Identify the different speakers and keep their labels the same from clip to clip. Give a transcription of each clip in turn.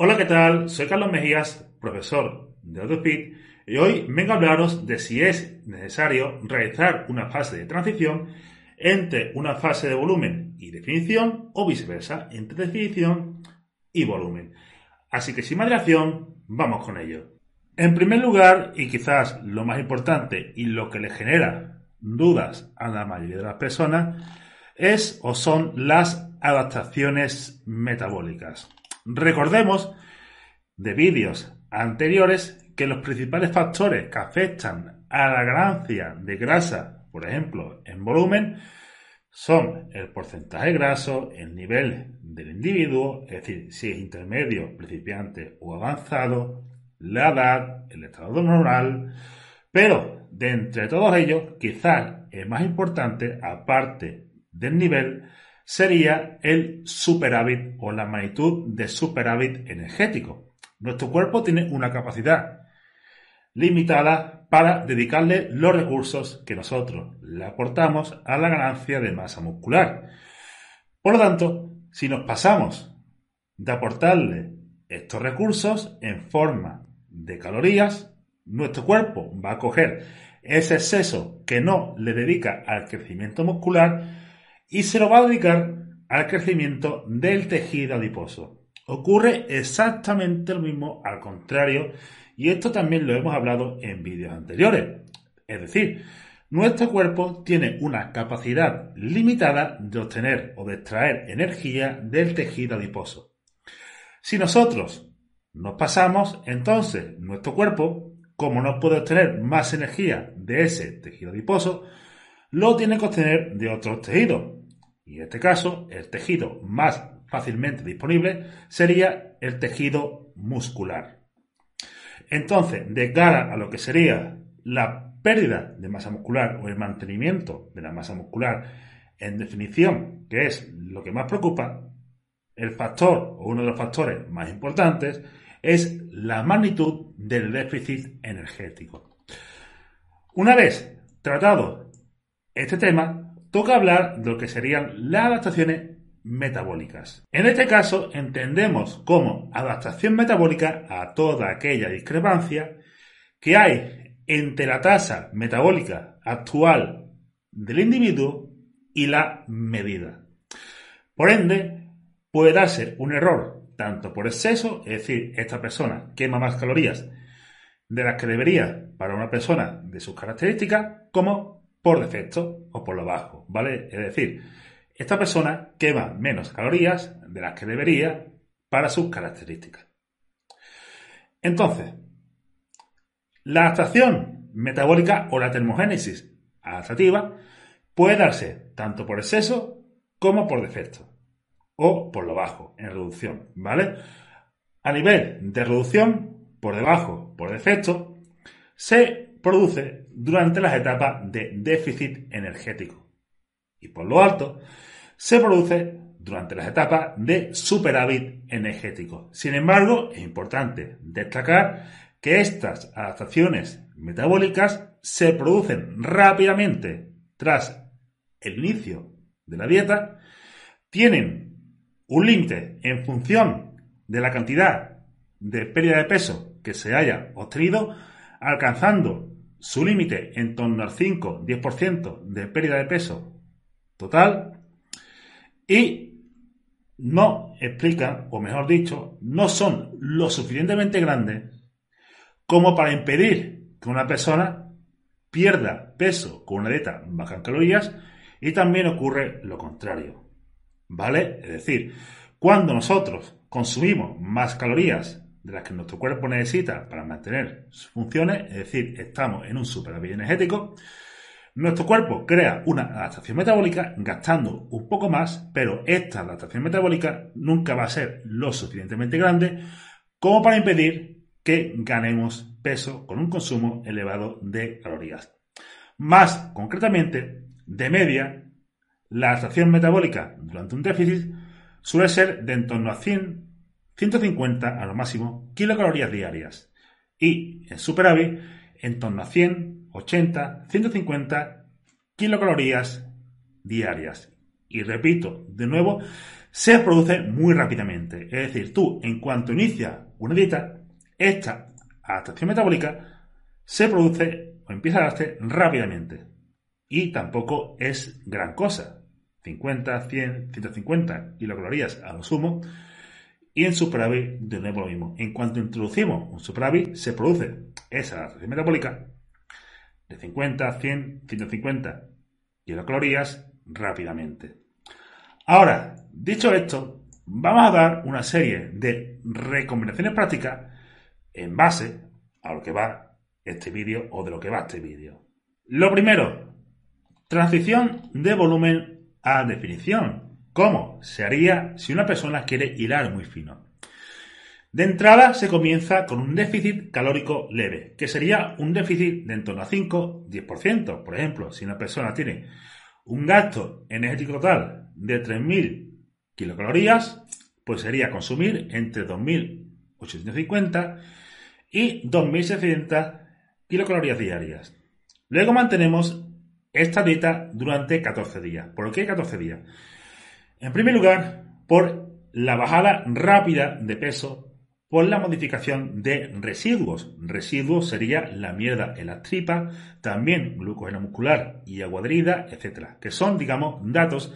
Speaker 1: Hola, ¿qué tal? Soy Carlos Mejías, profesor de AutoSpeed, y hoy vengo a hablaros de si es necesario realizar una fase de transición entre una fase de volumen y definición o viceversa, entre definición y volumen. Así que sin más dilación, vamos con ello. En primer lugar, y quizás lo más importante y lo que le genera dudas a la mayoría de las personas, es o son las adaptaciones metabólicas. Recordemos de vídeos anteriores que los principales factores que afectan a la ganancia de grasa, por ejemplo, en volumen, son el porcentaje graso, el nivel del individuo, es decir, si es intermedio, principiante o avanzado, la edad, el estado normal, pero de entre todos ellos, quizás el más importante, aparte del nivel, sería el superávit o la magnitud de superávit energético. Nuestro cuerpo tiene una capacidad limitada para dedicarle los recursos que nosotros le aportamos a la ganancia de masa muscular. Por lo tanto, si nos pasamos de aportarle estos recursos en forma de calorías, nuestro cuerpo va a coger ese exceso que no le dedica al crecimiento muscular y se lo va a dedicar al crecimiento del tejido adiposo. Ocurre exactamente lo mismo al contrario y esto también lo hemos hablado en vídeos anteriores. Es decir, nuestro cuerpo tiene una capacidad limitada de obtener o de extraer energía del tejido adiposo. Si nosotros nos pasamos, entonces nuestro cuerpo, como no puede obtener más energía de ese tejido adiposo, lo tiene que obtener de otros tejidos, y en este caso, el tejido más fácilmente disponible sería el tejido muscular. Entonces, de cara a lo que sería la pérdida de masa muscular o el mantenimiento de la masa muscular en definición, que es lo que más preocupa, el factor o uno de los factores más importantes es la magnitud del déficit energético. Una vez tratado este tema, toca hablar de lo que serían las adaptaciones metabólicas. En este caso entendemos como adaptación metabólica a toda aquella discrepancia que hay entre la tasa metabólica actual del individuo y la medida. Por ende, puede darse un error tanto por exceso, es decir, esta persona quema más calorías de las que debería para una persona de sus características, como por defecto o por lo bajo, ¿vale? Es decir, esta persona quema menos calorías de las que debería para sus características. Entonces, la adaptación metabólica o la termogénesis adaptativa puede darse tanto por exceso como por defecto o por lo bajo en reducción, ¿vale? A nivel de reducción, por debajo, por defecto, se produce durante las etapas de déficit energético. Y por lo alto, se produce durante las etapas de superávit energético. Sin embargo, es importante destacar que estas adaptaciones metabólicas se producen rápidamente tras el inicio de la dieta, tienen un límite en función de la cantidad de pérdida de peso que se haya obtenido, alcanzando su límite en torno al 5-10% de pérdida de peso total y no explican, o mejor dicho, no son lo suficientemente grandes como para impedir que una persona pierda peso con una dieta baja en calorías y también ocurre lo contrario. ¿Vale? Es decir, cuando nosotros consumimos más calorías de las que nuestro cuerpo necesita para mantener sus funciones, es decir, estamos en un superávit energético, nuestro cuerpo crea una adaptación metabólica gastando un poco más, pero esta adaptación metabólica nunca va a ser lo suficientemente grande como para impedir que ganemos peso con un consumo elevado de calorías. Más concretamente, de media, la estación metabólica durante un déficit suele ser de en torno a 100, 150 a lo máximo kilocalorías diarias y en superávit en torno a 100, 80, 150 kilocalorías diarias. Y repito, de nuevo, se produce muy rápidamente. Es decir, tú, en cuanto inicias una dieta, esta adaptación metabólica se produce o empieza a darse rápidamente. Y tampoco es gran cosa. 50, 100, 150 kilocalorías a lo sumo. Y en superávit, de nuevo lo mismo. En cuanto introducimos un superávit, se produce esa adaptación metabólica de 50, 100, 150 kilocalorías rápidamente. Ahora, dicho esto, vamos a dar una serie de recomendaciones prácticas en base a lo que va este vídeo o de lo que va este vídeo. Lo primero, transición de volumen a definición. ¿Cómo se haría si una persona quiere hilar muy fino? De entrada se comienza con un déficit calórico leve, que sería un déficit de en torno a 5-10%. Por ejemplo, si una persona tiene un gasto energético total de 3.000 kilocalorías, pues sería consumir entre 2.850 y 2.600 kilocalorías diarias. Luego mantenemos esta dieta durante 14 días. ¿Por qué 14 días? En primer lugar, por la bajada rápida de peso por la modificación de residuos. Residuos sería la mierda en las tripas, también glucógeno muscular y aguadrida, etcétera, que son, digamos, datos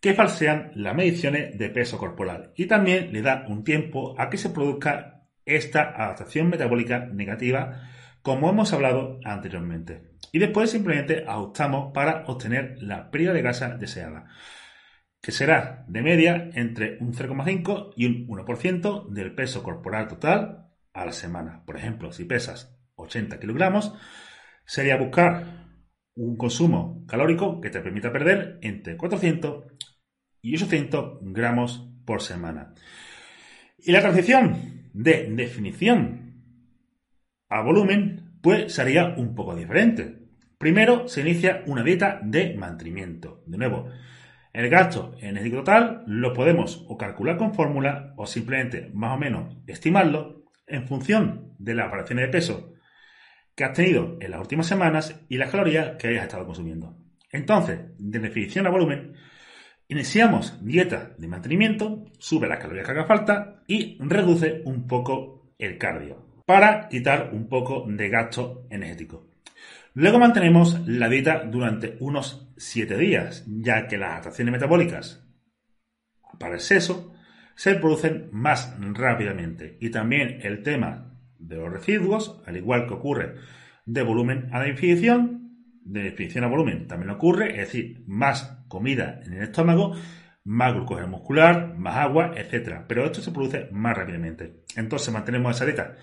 Speaker 1: que falsean las mediciones de peso corporal y también le da un tiempo a que se produzca esta adaptación metabólica negativa, como hemos hablado anteriormente. Y después simplemente ajustamos para obtener la pérdida de grasa deseada que será de media entre un 0,5 y un 1% del peso corporal total a la semana. Por ejemplo, si pesas 80 kilogramos, sería buscar un consumo calórico que te permita perder entre 400 y 800 gramos por semana. Y la transición de definición a volumen, pues sería un poco diferente. Primero se inicia una dieta de mantenimiento. De nuevo, el gasto energético total lo podemos o calcular con fórmula o simplemente más o menos estimarlo en función de las variaciones de peso que has tenido en las últimas semanas y las calorías que hayas estado consumiendo. Entonces, de definición a volumen, iniciamos dieta de mantenimiento, sube las calorías que haga falta y reduce un poco el cardio para quitar un poco de gasto energético. Luego mantenemos la dieta durante unos 7 días, ya que las adaptaciones metabólicas para el seso se producen más rápidamente. Y también el tema de los residuos, al igual que ocurre de volumen a definición, de definición a volumen también ocurre, es decir, más comida en el estómago, más glucosa muscular, más agua, etc. Pero esto se produce más rápidamente. Entonces mantenemos esa dieta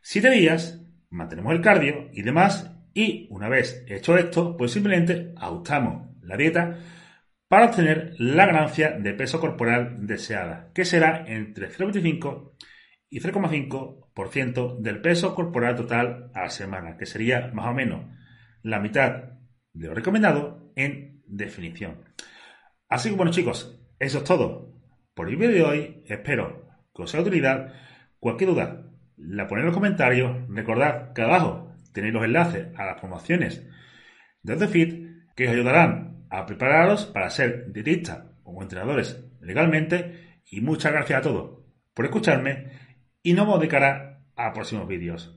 Speaker 1: 7 días, mantenemos el cardio y demás y una vez hecho esto, pues simplemente ajustamos la dieta para obtener la ganancia de peso corporal deseada, que será entre 0,25 y 0,5% del peso corporal total a la semana, que sería más o menos la mitad de lo recomendado en definición. Así que bueno chicos, eso es todo por el vídeo de hoy. Espero que os sea de utilidad. Cualquier duda, la ponéis en los comentarios. Recordad que abajo tenéis los enlaces a las promociones de Fit que os ayudarán a prepararos para ser dietistas o entrenadores legalmente. Y muchas gracias a todos por escucharme y nos vemos de cara a próximos vídeos.